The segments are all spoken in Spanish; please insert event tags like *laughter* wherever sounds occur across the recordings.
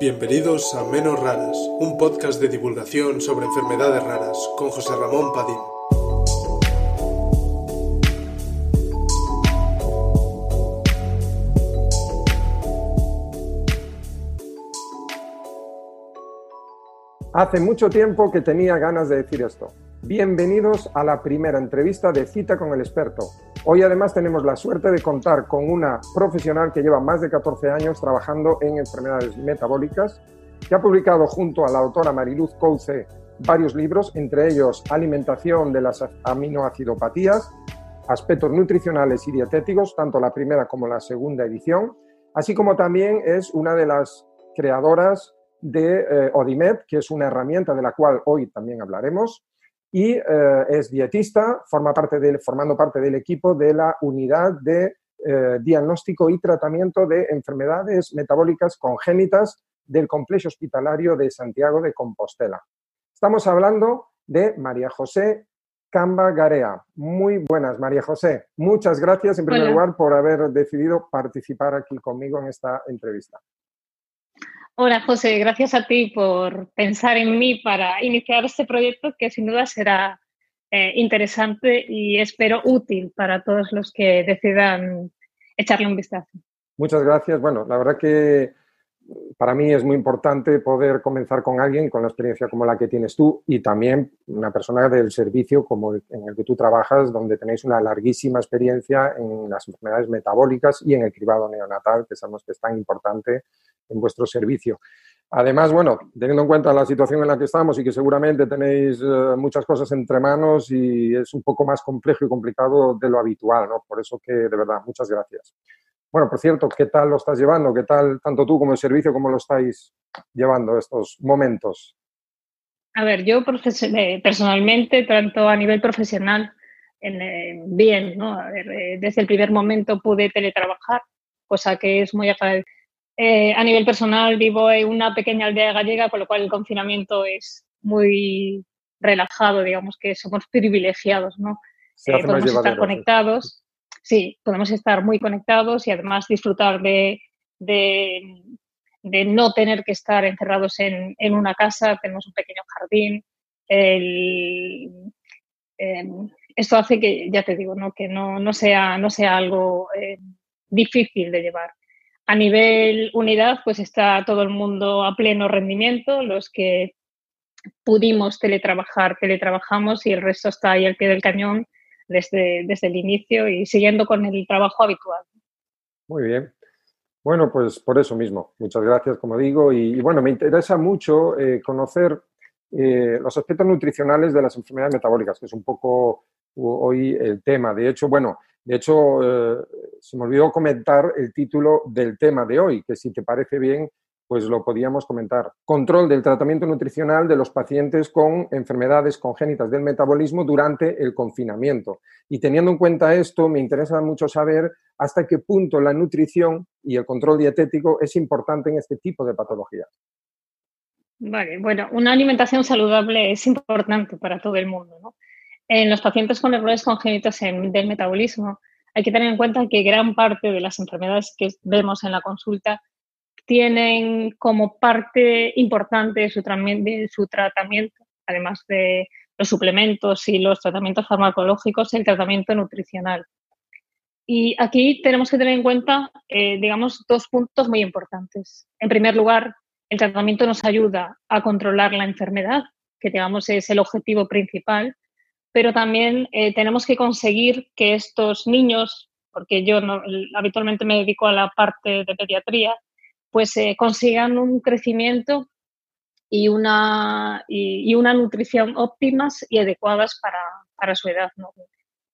Bienvenidos a Menos Raras, un podcast de divulgación sobre enfermedades raras con José Ramón Padín. Hace mucho tiempo que tenía ganas de decir esto. Bienvenidos a la primera entrevista de Cita con el experto. Hoy además tenemos la suerte de contar con una profesional que lleva más de 14 años trabajando en enfermedades metabólicas, que ha publicado junto a la autora Mariluz Couce varios libros, entre ellos Alimentación de las aminoacidopatías, Aspectos nutricionales y dietéticos, tanto la primera como la segunda edición, así como también es una de las creadoras de eh, Odimed, que es una herramienta de la cual hoy también hablaremos, y eh, es dietista, forma parte del, formando parte del equipo de la unidad de eh, diagnóstico y tratamiento de enfermedades metabólicas congénitas del complejo hospitalario de Santiago de Compostela. Estamos hablando de María José Camba Garea. Muy buenas, María José. Muchas gracias en primer lugar por haber decidido participar aquí conmigo en esta entrevista. Hola José, gracias a ti por pensar en mí para iniciar este proyecto que sin duda será eh, interesante y espero útil para todos los que decidan echarle un vistazo. Muchas gracias. Bueno, la verdad que para mí es muy importante poder comenzar con alguien con la experiencia como la que tienes tú y también una persona del servicio como en el que tú trabajas, donde tenéis una larguísima experiencia en las enfermedades metabólicas y en el cribado neonatal, que sabemos que es tan importante en vuestro servicio. Además, bueno, teniendo en cuenta la situación en la que estamos y que seguramente tenéis eh, muchas cosas entre manos y es un poco más complejo y complicado de lo habitual, ¿no? Por eso que, de verdad, muchas gracias. Bueno, por cierto, ¿qué tal lo estás llevando? ¿Qué tal tanto tú como el servicio, cómo lo estáis llevando estos momentos? A ver, yo eh, personalmente, tanto a nivel profesional, eh, bien, ¿no? A ver, desde el primer momento pude teletrabajar, cosa que es muy agradecida eh, a nivel personal vivo en una pequeña aldea gallega, con lo cual el confinamiento es muy relajado, digamos que somos privilegiados, ¿no? Eh, podemos estar conectados, sí, podemos estar muy conectados y además disfrutar de, de, no tener que estar encerrados en, en, una casa, tenemos un pequeño jardín. Em, esto hace que, ya te digo, ¿no? que no, no, sea, no sea algo eh, difícil de llevar. A nivel unidad, pues está todo el mundo a pleno rendimiento, los que pudimos teletrabajar, teletrabajamos y el resto está ahí al pie del cañón desde, desde el inicio y siguiendo con el trabajo habitual. Muy bien. Bueno, pues por eso mismo, muchas gracias, como digo, y, bueno, me interesa mucho eh, conocer eh, los aspectos nutricionales de las enfermedades metabólicas, que es un poco hoy el tema. De hecho, bueno, de hecho, eh, se me olvidó comentar el título del tema de hoy, que si te parece bien, pues lo podíamos comentar. Control del tratamiento nutricional de los pacientes con enfermedades congénitas del metabolismo durante el confinamiento. Y teniendo en cuenta esto, me interesa mucho saber hasta qué punto la nutrición y el control dietético es importante en este tipo de patologías. Vale, bueno, una alimentación saludable es importante para todo el mundo, ¿no? En los pacientes con errores congénitos del metabolismo, hay que tener en cuenta que gran parte de las enfermedades que vemos en la consulta tienen como parte importante de su, de su tratamiento, además de los suplementos y los tratamientos farmacológicos, el tratamiento nutricional. Y aquí tenemos que tener en cuenta, eh, digamos, dos puntos muy importantes. En primer lugar, el tratamiento nos ayuda a controlar la enfermedad, que digamos es el objetivo principal, pero también eh, tenemos que conseguir que estos niños, porque yo habitualmente me dedico a la parte de pediatría, pues eh, consigan un crecimiento y una, y, una nutrición óptimas y adecuadas para, para su edad. ¿no?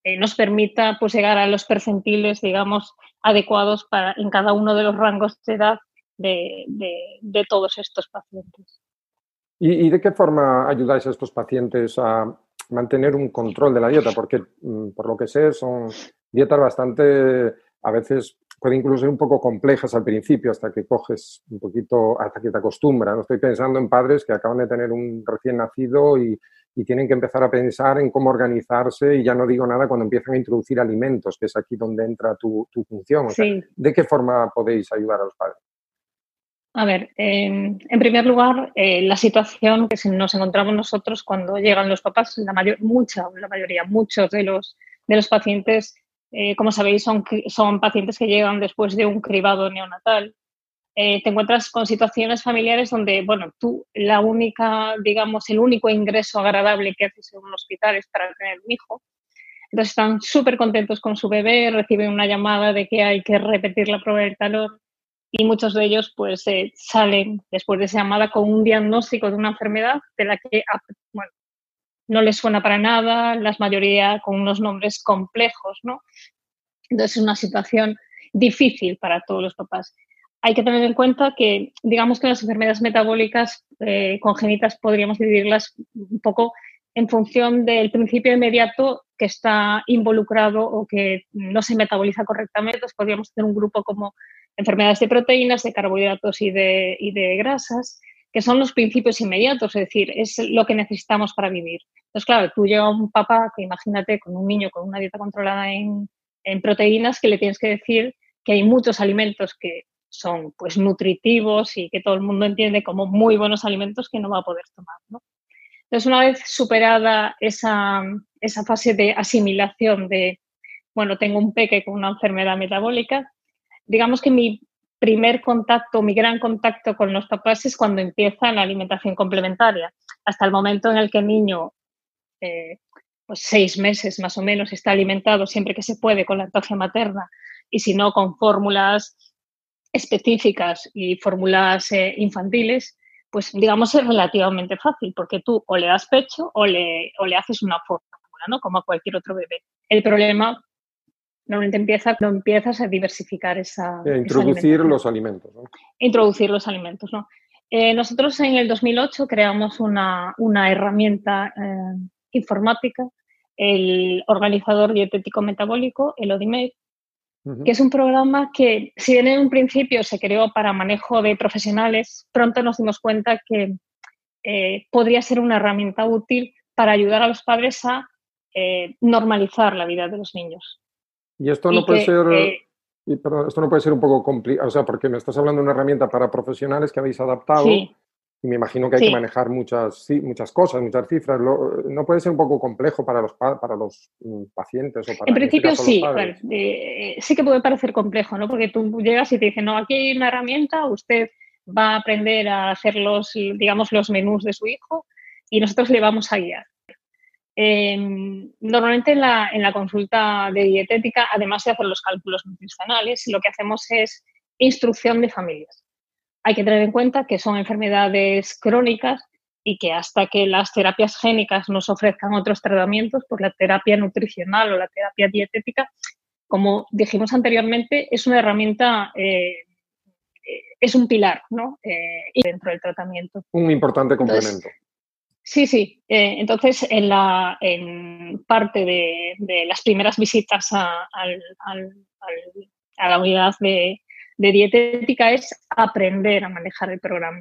Eh, nos permita pues, llegar a los percentiles, digamos, adecuados para, en cada uno de los rangos de edad de, de, todos estos pacientes. ¿Y, ¿Y, de qué forma ayudáis a estos pacientes a, mantener un control de la dieta, porque mm, por lo que sé son dietas bastante, a veces puede incluso ser un poco complejas al principio, hasta que coges un poquito, hasta que te acostumbras. ¿no? Estoy pensando en padres que acaban de tener un recién nacido y, tienen que empezar a pensar en cómo organizarse y ya no digo nada cuando empiezan a introducir alimentos, que es aquí donde entra tu, función. ¿De qué forma podéis ayudar a los padres? A ver, en primer lugar, eh, la situación que nos encontramos nosotros cuando llegan los papás, la mayor, mucha, la mayoría, muchos de los, de los pacientes, eh, como sabéis, son, son pacientes que llegan después de un cribado neonatal. Eh, te encuentras con situaciones familiares donde, bueno, tú, la única, digamos, el único ingreso agradable que haces en un hospital es para tener un hijo. Entonces están súper contentos con su bebé, reciben una llamada de que hay que repetir la prueba del talón y muchos de ellos pues eh, salen después de esa llamada con un diagnóstico de una enfermedad de la que bueno, no les suena para nada, la mayoría con unos nombres complejos, ¿no? Entonces es una situación difícil para todos los papás. Hay que tener en cuenta que, digamos que las enfermedades metabólicas eh, congénitas podríamos dividirlas un poco en función del principio inmediato que está involucrado o que no se metaboliza correctamente. Podríamos tener un grupo como enfermedades de proteínas, de carbohidratos y de, y de grasas, que son los principios inmediatos, es decir, es lo que necesitamos para vivir. Entonces, claro, tú llevas un papá que imagínate con un niño con una dieta controlada en, en, proteínas que le tienes que decir que hay muchos alimentos que son pues nutritivos y que todo el mundo entiende como muy buenos alimentos que no va a poder tomar. ¿no? Entonces, una vez superada esa, esa fase de asimilación de, bueno, tengo un peque con una enfermedad metabólica, digamos que mi primer contacto, mi gran contacto con los papás es cuando empieza la alimentación complementaria, hasta el momento en el que el niño, eh, pues seis meses más o menos, está alimentado siempre que se puede con la lactancia materna y si no con fórmulas específicas y fórmulas eh, infantiles, pues digamos es relativamente fácil porque tú o le das pecho o le, o le haces una fórmula, ¿no? Como a cualquier otro bebé. El problema normalmente empieza cuando empiezas a diversificar esa... introducir los alimentos. ¿no? Introducir los alimentos, ¿no? Eh, nosotros en el 2008 creamos una, una herramienta eh, informática, el organizador dietético metabólico, el ODIMED, que es un programa que, si bien en un principio se creó para manejo de profesionales, pronto nos dimos cuenta que eh, podría ser una herramienta útil para ayudar a los padres a normalizar la vida de los niños. Y esto no puede ser... Eh, esto no puede ser un poco complicado, o sea, porque me estás hablando de una herramienta para profesionales que habéis adaptado y me imagino que hay que manejar muchas, muchas cosas, muchas cifras. ¿No puede ser un poco complejo para los, para los mm, pacientes o para En este principio sí, eh, sí que puede parecer complejo, ¿no? Porque tú llegas y te dicen, no, aquí hay una herramienta, usted va a aprender a hacer los, digamos, los menús de su hijo y nosotros le vamos a guiar. Em, normalmente en la, en la, consulta de dietética, además de hacer los cálculos nutricionales, lo que hacemos es instrucción de familias. Hay que tener en cuenta que son enfermedades crónicas y que hasta que las terapias génicas nos ofrezcan otros tratamientos, pues la terapia nutricional o la terapia dietética, como dijimos anteriormente, es una herramienta, eh, es un pilar ¿no? Eh, dentro del tratamiento. Un importante complemento. Sí, sí. Eh, entonces, en, la, en parte de, las primeras visitas a, la unidad de, dietética es aprender a manejar el programa.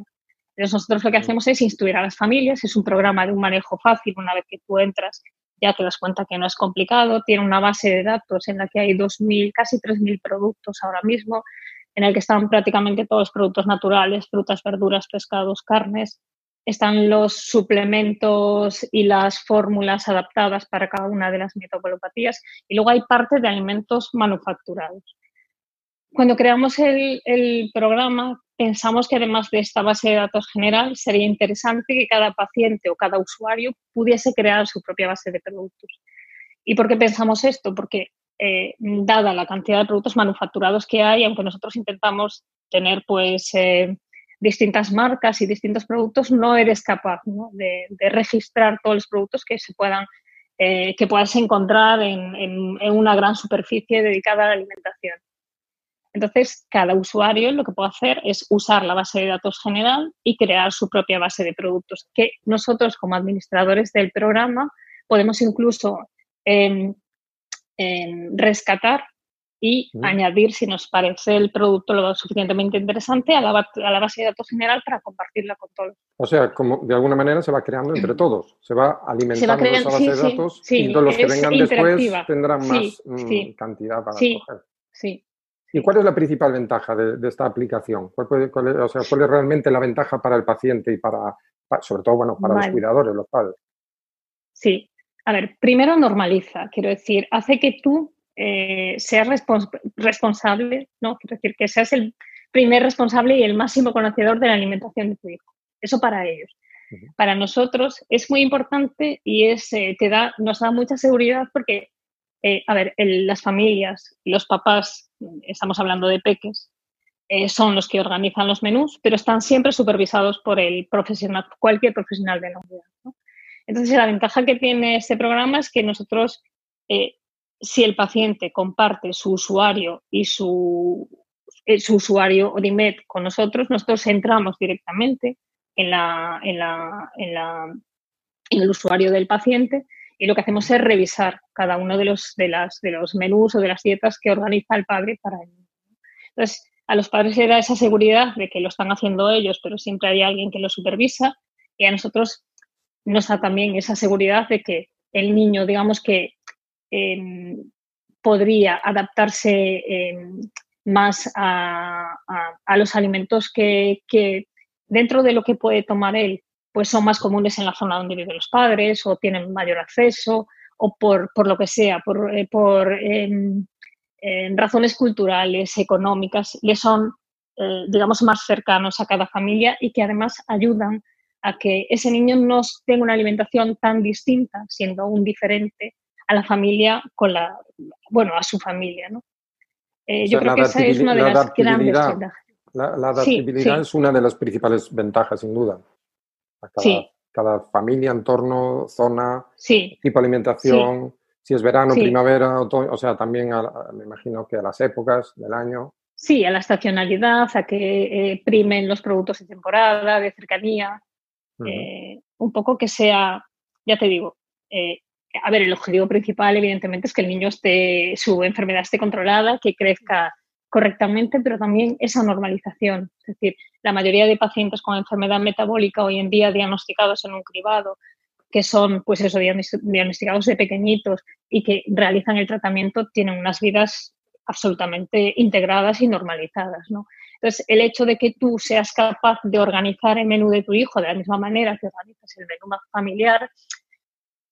Entonces, nosotros lo que hacemos es instruir a las familias. Es un programa de un manejo fácil. Una vez que tú entras, ya te das cuenta que no es complicado. Tiene una base de datos en la que hay 2.000, casi 3.000 productos ahora mismo, en el que están prácticamente todos los productos naturales, frutas, verduras, pescados, carnes están los suplementos y las fórmulas adaptadas para cada una de las metabolopatías y luego hay parte de alimentos manufacturados. Cuando creamos el, programa, pensamos que además de esta base de datos general, sería interesante que cada paciente o cada usuario pudiese crear su propia base de productos. ¿Y por qué pensamos esto? Porque eh, dada la cantidad de productos manufacturados que hay, aunque nosotros intentamos tener pues eh, distintas marcas y distintos productos, no eres capaz De, registrar todos los productos que se puedan eh, que puedas encontrar en, una gran superficie dedicada a la alimentación. Entonces, cada usuario lo que puede hacer es usar la base de datos general y crear su propia base de productos, que nosotros como administradores del programa podemos incluso em, em, rescatar y añadir, si nos parece el producto lo suficientemente interesante, a la, a la, base de datos general para compartirla con todos. O sea, como de alguna manera se va creando entre todos, se va alimentando esa base de datos y todos los que vengan después tendrán más mm, cantidad para sí, Sí, ¿Y cuál es la principal ventaja de, esta aplicación? ¿Cuál, es, o sea, ¿Cuál es realmente la ventaja para el paciente y para, sobre todo, bueno, para los cuidadores, los padres? Sí. A ver, primero normaliza, quiero decir, hace que tú eh, seas responsable, ¿no? Quiero decir, que seas el primer responsable y el máximo conocedor de la alimentación de tu hijo. Eso para ellos. Para nosotros es muy importante y es, eh, te da, nos da mucha seguridad porque, eh, a ver, las familias, los papás, estamos hablando de peques, eh, son los que organizan los menús, pero están siempre supervisados por el profesional, cualquier profesional de la unidad. Entonces, la ventaja que tiene este programa es que nosotros, si el paciente comparte su usuario y su, su usuario ODIMED con nosotros, nosotros entramos directamente en, la, en, la, en, la, en el usuario del paciente y lo que hacemos es revisar cada uno de los, de, las, de los menús o de las dietas que organiza el padre para él. Entonces, a los padres se da esa seguridad de que lo están haciendo ellos, pero siempre hay alguien que lo supervisa y a nosotros nos da también esa seguridad de que el niño, digamos que em, podría adaptarse em, más a, a, los alimentos que, que, dentro de lo que puede tomar él, pues son más comunes en la zona donde viven los padres o tienen mayor acceso o por, por lo que sea, por, eh, por em, razones culturales, económicas, le son, eh, digamos, más cercanos a cada familia y que además ayudan a que ese niño no tenga una alimentación tan distinta, siendo un diferente a la familia con la, bueno, a su familia, ¿no? Eh, yo creo que esa es una de las grandes ventajas. La, adaptabilidad es una de las principales ventajas, sin duda. cada, cada familia, entorno, zona, tipo de alimentación, si es verano, primavera, otoño, o sea, también me imagino que a las épocas del año. Sí, a la estacionalidad, a que eh, primen los productos de temporada, de cercanía, eh, un poco que sea, ya te digo, eh, a ver, el objetivo principal evidentemente es que el niño esté, su enfermedad esté controlada, que crezca correctamente, pero también esa normalización. Es decir, la mayoría de pacientes con enfermedad metabólica hoy en día diagnosticados en un cribado, que son, pues eso, diagnosticados de pequeñitos y que realizan el tratamiento, tienen unas vidas absolutamente integradas y normalizadas, ¿no? Entonces, el hecho de que tú seas capaz de organizar el menú de tu hijo de la misma manera que organizas el menú familiar,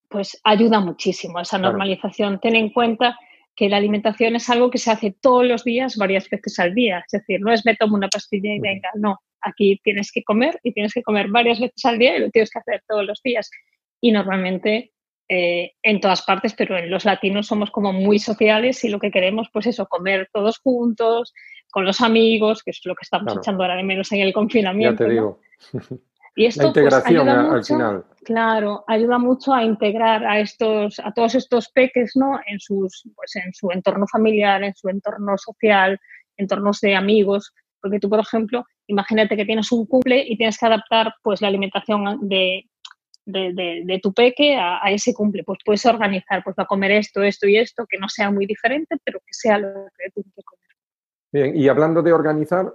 pues ayuda muchísimo a esa normalización. Ten en cuenta que la alimentación es algo que se hace todos los días, varias veces al día. Es decir, no es me tomo una pastilla y venga, no. Aquí tienes que comer y tienes que comer varias veces al día y lo tienes que hacer todos los días. Y normalmente eh, en todas partes, pero en los latinos somos como muy sociales y lo que queremos, pues eso, comer todos juntos, con los amigos, que es lo que estamos echando ahora de menos en el confinamiento. Ya te digo. *laughs* Y esto, la pues, al final. Claro, ayuda mucho a integrar a estos, a todos estos peques, ¿no? En sus, pues en su entorno familiar, en su entorno social, entornos de amigos. Porque tú, por ejemplo, imagínate que tienes un cumple y tienes que adaptar pues la alimentación de, de, tu peque a, ese cumple. Pues puedes organizar, pues va a comer esto, esto y esto, que no sea muy diferente, pero que sea lo que tiene que comer. Bien, y hablando de organizar,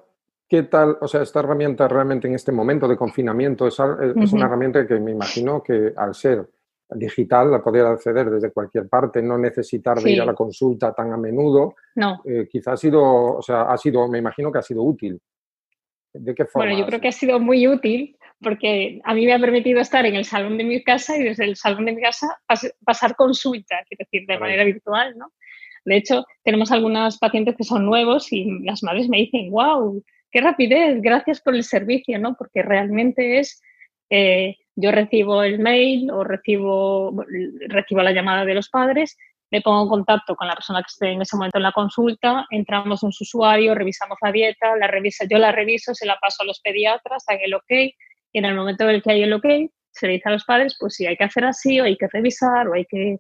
¿Qué tal? O sea, esta herramienta realmente en este momento de confinamiento es, una herramienta que me imagino que al ser digital la poder acceder desde cualquier parte, no necesitar de ir a la consulta tan a menudo. No. Eh, quizá ha sido, o sea, ha sido, me imagino que ha sido útil. ¿De qué forma? Bueno, yo creo que ha sido muy útil porque a mí me ha permitido estar en el salón de mi casa y desde el salón de mi casa pasar consulta, es decir, de manera virtual, ¿no? De hecho, tenemos algunas pacientes que son nuevos y las madres me dicen, wow, qué rapidez, gracias por el servicio, ¿no? Porque realmente es, eh, yo recibo el mail o recibo, recibo la llamada de los padres, me pongo en contacto con la persona que esté en ese momento en la consulta, entramos en su usuario, revisamos la dieta, la revisa, yo la reviso, se la paso a los pediatras, dan el ok, y en el momento en el que hay el ok, se le dice a los padres, pues si hay que hacer así, o hay que revisar, o hay que,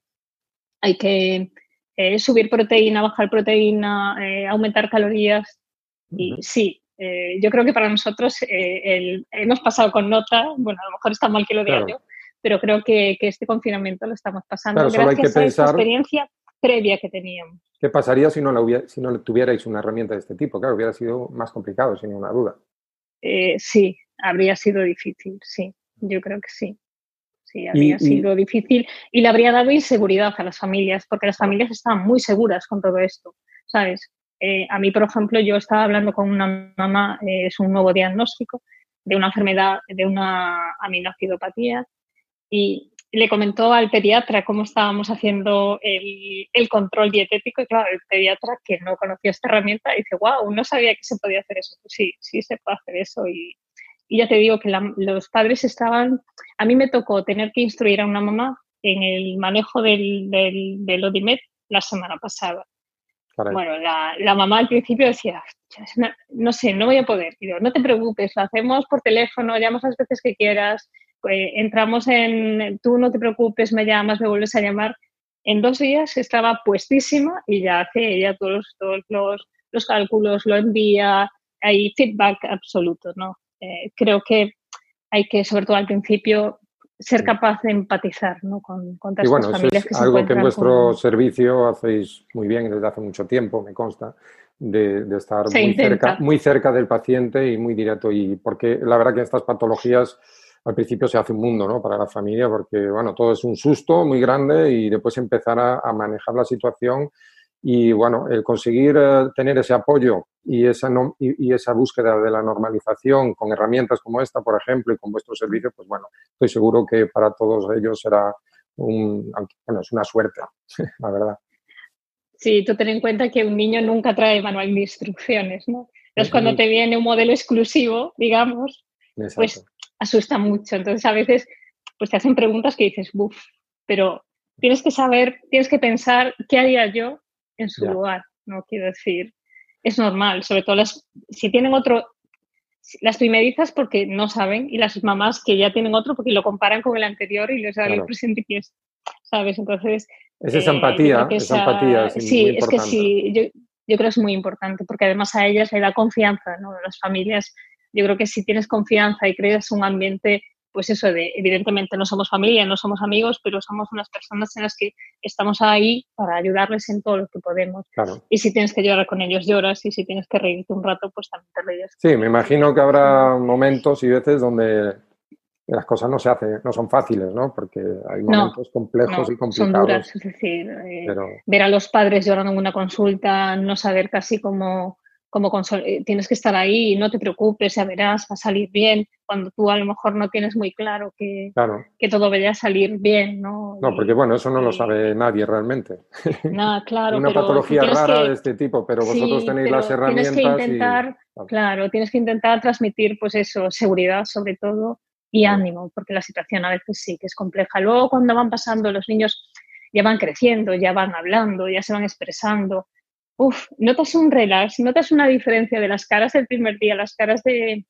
hay que eh, subir proteína, bajar proteína, eh, aumentar calorías. Y sí, eh, yo creo que para nosotros eh, hemos pasado con nota, bueno, a lo mejor está mal que lo diga yo, pero creo que, este confinamiento lo estamos pasando gracias a esa experiencia previa que teníamos. ¿Qué pasaría si no, la hubiera, si no tuvierais una herramienta de este tipo? Claro, hubiera sido más complicado, sin ninguna duda. Eh, sí, habría sido difícil, sí, yo creo que sí. Sí, habría sido difícil y le habría dado inseguridad a las familias, porque las familias estaban muy seguras con todo esto, ¿sabes? Eh, a mí, por ejemplo, yo estaba hablando con una mamá, eh, es un nuevo diagnóstico de una enfermedad, de una aminoacidopatía, y le comentó al pediatra cómo estábamos haciendo el, control dietético y claro, el pediatra que no conocía esta herramienta dice, wow, no sabía que se podía hacer eso. Pues sí, sí se puede hacer eso y, ya te digo que los padres estaban, a mí me tocó tener que instruir a una mamá en el manejo del, del, del Odimet la semana pasada. Bueno, la, mamá al principio decía, no, sé, no voy a poder. No te preocupes, lo hacemos por teléfono, llamas las veces que quieras, pues, entramos en, tú no te preocupes, me llamas, me vuelves a llamar. En dos días estaba puestísima y ya hace ella todos, todos los, los cálculos, lo envía, hay feedback absoluto, ¿no? Eh, creo que hay que, sobre todo al principio, ser capaz de empatizar ¿no? con, con y bueno, familias es algo que en vuestro servicio hacéis muy bien desde hace mucho tiempo, me consta, de, de estar muy cerca, muy cerca del paciente y muy directo. Y porque la verdad que estas patologías al principio se hace un mundo ¿no? para la familia, porque bueno, todo es un susto muy grande y después empezar a, a manejar la situación y bueno, el conseguir eh, tener ese apoyo y esa, y, esa búsqueda de la normalización con herramientas como esta, por ejemplo, y con vuestro servicio, pues bueno, estoy seguro que para todos ellos será un, bueno, es una suerte, *laughs* la verdad. Sí, tú ten en cuenta que un niño nunca trae manual de instrucciones, ¿no? Entonces, cuando te viene un modelo exclusivo, digamos, pues asusta mucho. Entonces, a veces, pues te hacen preguntas que dices, buf, pero tienes que saber, tienes que pensar qué haría yo en su lugar, ¿no? Quiero decir, es normal, sobre todo las, si tienen otro, las primerizas porque no saben y las mamás que ya tienen otro porque lo comparan con el anterior y les da el presente que es, ¿sabes? Entonces... Es esa eh, empatía, esa, empatía. sí, es que sí, yo, yo, creo que es muy importante porque además a ellas le da confianza, ¿no? Las familias, yo creo que si tienes confianza y creas un ambiente pues eso de, evidentemente no somos familia, no somos amigos, pero somos unas personas en las que estamos ahí para ayudarles en todo lo que podemos. Y si tienes que llorar con ellos, lloras, y si tienes que reírte un rato, pues también te ríes. Sí, me imagino que habrá momentos y veces donde las cosas no se hacen, no son fáciles, ¿no? Porque hay momentos complejos y complicados. Son duras, es decir, eh, ver a los padres llorando en una consulta, no saber casi cómo como eh, tienes que estar ahí, no te preocupes, ya verás, va a salir bien, cuando tú a lo mejor no tienes muy claro que, que todo vaya a salir bien, ¿no? No, porque bueno, eso no lo sabe nadie realmente. Nada, *laughs* claro. Una patología rara de este tipo, pero vosotros tenéis las herramientas. Tienes que intentar, claro, tienes que intentar transmitir, pues eso, seguridad sobre todo y ánimo, porque la situación a veces sí que es compleja. Luego cuando van pasando los niños ya van creciendo, ya van hablando, ya se van expresando, uf, notas un relax, notas una diferencia de las caras del primer día, las caras de,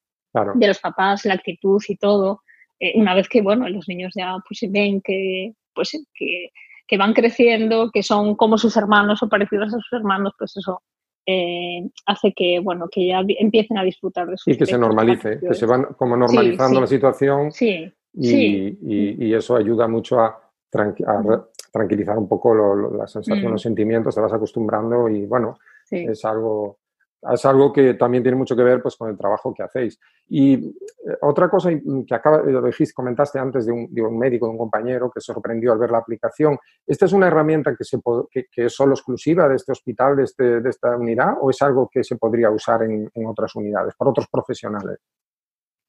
de los papás, la actitud y todo. Eh, una vez que, bueno, los niños ya pues ven que, pues, que, que, van creciendo, que son como sus hermanos o parecidos a sus hermanos, pues eso eh, hace que, bueno, que ya empiecen a disfrutar de su Y que se normalice, que se van como normalizando la situación. Sí, y, y, eso ayuda mucho a, a, tranquilizar un poco las sensaciones, los mm. sentimientos, te vas acostumbrando y bueno, es algo es algo que también tiene mucho que ver pues, con el trabajo que hacéis. Y eh, otra cosa que acaba, lo dijiste, comentaste antes de un, de un, médico, de un compañero que se sorprendió al ver la aplicación. ¿Esta es una herramienta que, se, que, que es solo exclusiva de este hospital, de, este, de, esta unidad, o es algo que se podría usar en, en otras unidades, por otros profesionales?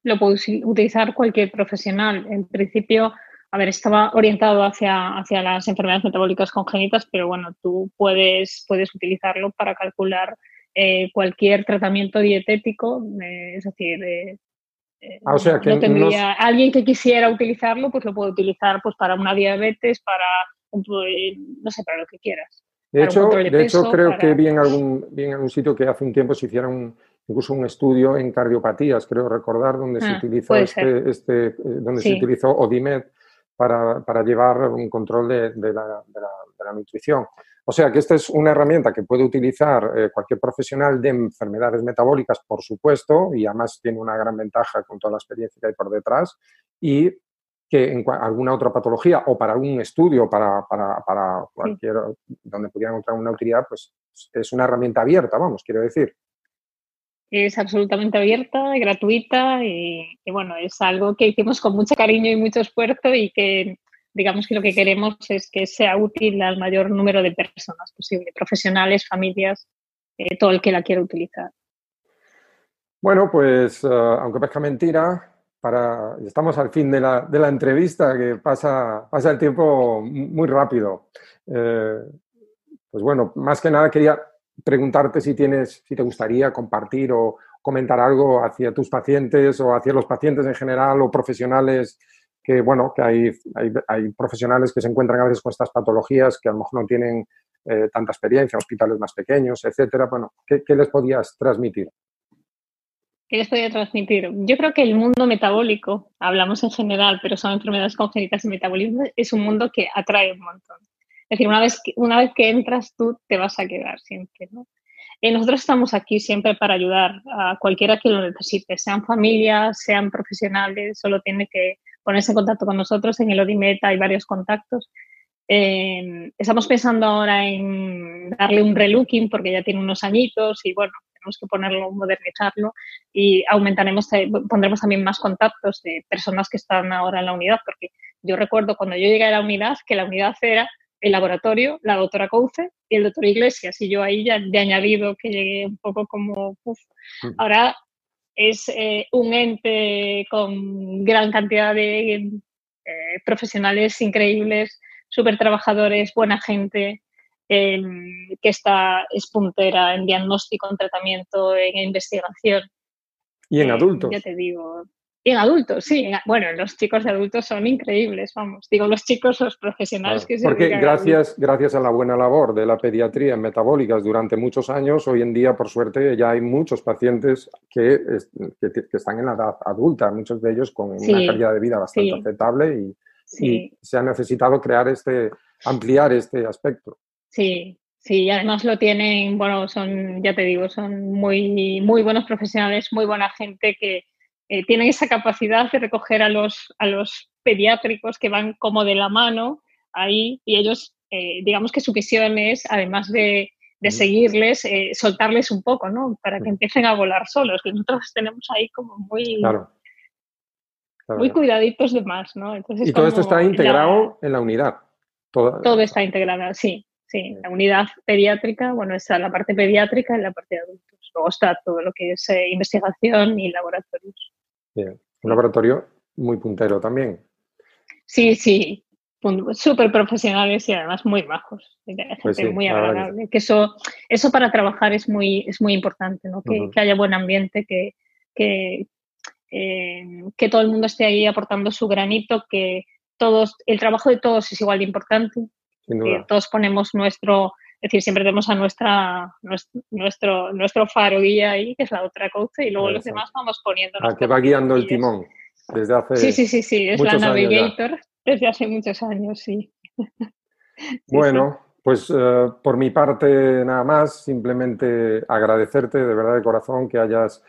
Lo puede utilizar cualquier profesional. En principio, a ver, estaba orientado hacia, hacia las enfermedades metabólicas congénitas, pero bueno, tú puedes, puedes utilizarlo para calcular eh, cualquier tratamiento dietético, eh, es decir, eh, ah, o sea, que no tendría, alguien que quisiera utilizarlo, pues lo puede utilizar pues para una diabetes, para no sé, para lo que quieras. De hecho, de, hecho creo que vi en, algún, vi en algún sitio que hace un tiempo se hicieron incluso un estudio en cardiopatías, creo recordar, donde se ah, utilizó este, este, donde se utilizó Odimed para, para llevar un control de, de, la, de, la, nutrición. O sea que esta es una herramienta que puede utilizar eh, cualquier profesional de enfermedades metabólicas, por supuesto, y además tiene una gran ventaja con toda la experiencia que hay por detrás, y que en alguna otra patología o para algún estudio, para, para, para cualquier, donde pudiera encontrar una utilidad, pues es una herramienta abierta, vamos, quiero decir es absolutamente abierta, gratuita y, bueno, es algo que hicimos con mucho cariño y mucho esfuerzo y que digamos que lo que queremos es que sea útil al mayor número de personas posible, profesionales, familias. eh, todo el que la quiera utilizar. Bueno, pues aunque parezca mentira, para, estamos al fin de la, de la entrevista, que pasa, pasa, el tiempo muy rápido. pues bueno, más que nada quería preguntarte si tienes, si te gustaría compartir o comentar algo hacia tus pacientes o hacia los pacientes en general o profesionales que, bueno, que hay, hay, profesionales que se encuentran a veces con estas patologías que a lo mejor no tienen eh, tanta experiencia, hospitales más pequeños, etcétera. Bueno, ¿qué, les podías transmitir? ¿Qué les podía transmitir? Yo creo que el mundo metabólico, hablamos en general, pero son enfermedades congénitas y metabolismo, es un mundo que atrae un montón. Es decir, una vez que, una vez que entras tú, te vas a quedar siempre, ¿no? Eh, nosotros estamos aquí siempre para ayudar a cualquiera que lo necesite, sean familias, sean profesionales, solo tiene que ponerse en contacto con nosotros. En el Odimeta hay varios contactos. Eh, estamos pensando ahora en darle un relooking porque ya tiene unos añitos y bueno, tenemos que ponerlo, modernizarlo y aumentaremos, eh, pondremos también más contactos de personas que están ahora en la unidad porque yo recuerdo cuando yo llegué a la unidad que la unidad era el laboratorio, la doctora Couce y el doctor Iglesias. Y yo ahí ya de añadido que llegué un poco como, mm. ahora es eh, un ente con gran cantidad de eh, profesionales increíbles, súper trabajadores, buena gente, em, que está, es puntera en diagnóstico, en tratamiento, en investigación. Y en adultos. Ya te digo, y en adultos, sí. Bueno, los chicos de adultos son increíbles, vamos. Digo, los chicos, los profesionales que se Porque gracias, gracias a la buena labor de la pediatría en metabólicas durante muchos años, hoy en día, por suerte, ya hay muchos pacientes que, que, están en la edad adulta, muchos de ellos con una calidad de vida bastante aceptable y, y se ha necesitado crear este, ampliar este aspecto. Sí, Sí, además lo tienen, bueno, son, ya te digo, son muy, muy buenos profesionales, muy buena gente que, eh, tienen esa capacidad de recoger a los, a los pediátricos que van como de la mano ahí y ellos, eh, digamos que su visión es, además de, de seguirles, eh, soltarles un poco, ¿no? Para que empiecen a volar solos, que nosotros tenemos ahí como muy... muy cuidaditos de más, ¿no? y todo esto está integrado en la unidad. Todo está integrado, sí, sí. La unidad pediátrica, bueno, está la parte pediátrica y la parte de adultos. Luego está todo lo que es investigación y laboratorios. Un laboratorio muy puntero también. Sí, sí, súper profesionales y además muy bajos, pues gente muy agradable. Que eso, eso para trabajar es muy, es muy importante, ¿no? que, haya buen ambiente, que, que, eh, que, todo el mundo esté ahí aportando su granito, que todos, el trabajo de todos es igual de importante, que todos ponemos nuestro, es decir, siempre tenemos a nuestra, nuestro, nuestro faro guía ahí, que es la otra coach, y luego los demás vamos poniendo. A que va guiando el timón desde hace. Sí, sí, sí, sí, es la Navigator desde hace muchos años, sí. *laughs* bueno, pues eh, por mi parte nada más, simplemente agradecerte de verdad de corazón que hayas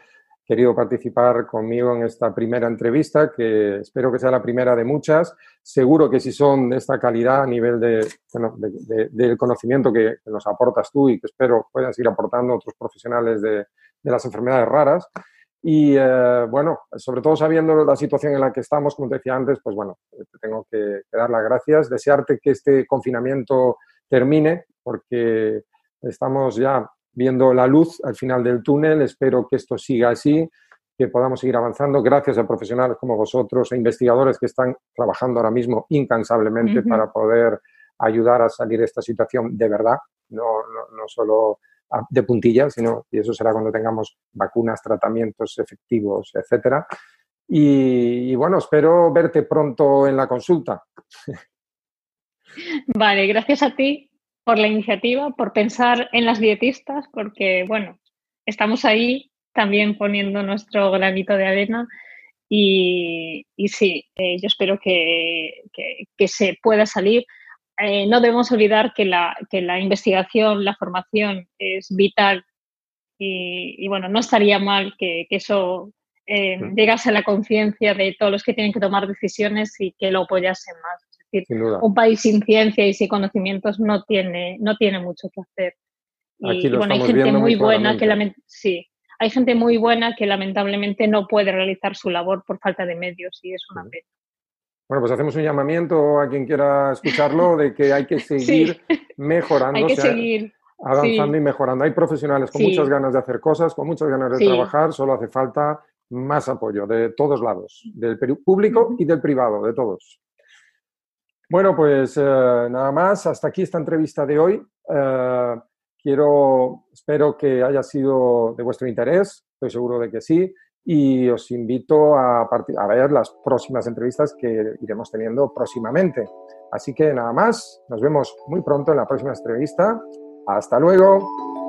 querido participar conmigo en esta primera entrevista, que espero que sea la primera de muchas. Seguro que si son de esta calidad a nivel de, del conocimiento que, nos aportas tú y que espero puedan seguir aportando otros profesionales de, las enfermedades raras. Y eh, bueno, sobre todo sabiendo la situación en la que estamos, como te decía antes, pues bueno, te tengo que, que dar las gracias, desearte que este confinamiento termine, porque estamos ya viendo la luz al final del túnel. Espero que esto siga así, que podamos seguir avanzando gracias a profesionales como vosotros e investigadores que están trabajando ahora mismo incansablemente para poder ayudar a salir de esta situación de verdad, no, no, solo de puntillas, sino, y eso será cuando tengamos vacunas, tratamientos efectivos, etcétera. y, bueno, espero verte pronto en la consulta. Vale, gracias a ti por la iniciativa, por pensar en las dietistas, porque, bueno, estamos ahí también poniendo nuestro granito de arena y, sí, eh, yo espero que, se pueda salir. Eh, no debemos olvidar que la, que la investigación, la formación es vital y, bueno, no estaría mal que, eso eh, llegase a la conciencia de todos los que tienen que tomar decisiones y que lo apoyasen más un país sin ciencia y sin conocimientos no tiene, no tiene mucho que hacer. Y, bueno, hay gente muy buena que sí, hay gente muy buena que lamentablemente no puede realizar su labor por falta de medios y es una pena. Bueno, pues hacemos un llamamiento a quien quiera escucharlo de que hay que *laughs* seguir *laughs* mejorando. hay que seguir. avanzando y mejorando. Hay profesionales con muchas ganas de hacer cosas, con muchas ganas de trabajar, solo hace falta más apoyo de todos lados, del público y del privado, de todos. Bueno, pues eh, nada más, hasta aquí esta entrevista de hoy. Eh, quiero, espero que haya sido de vuestro interés, estoy seguro de que sí, y os invito a, a ver las próximas entrevistas que iremos teniendo próximamente. Así que nada más, nos vemos muy pronto en la próxima entrevista. Hasta luego.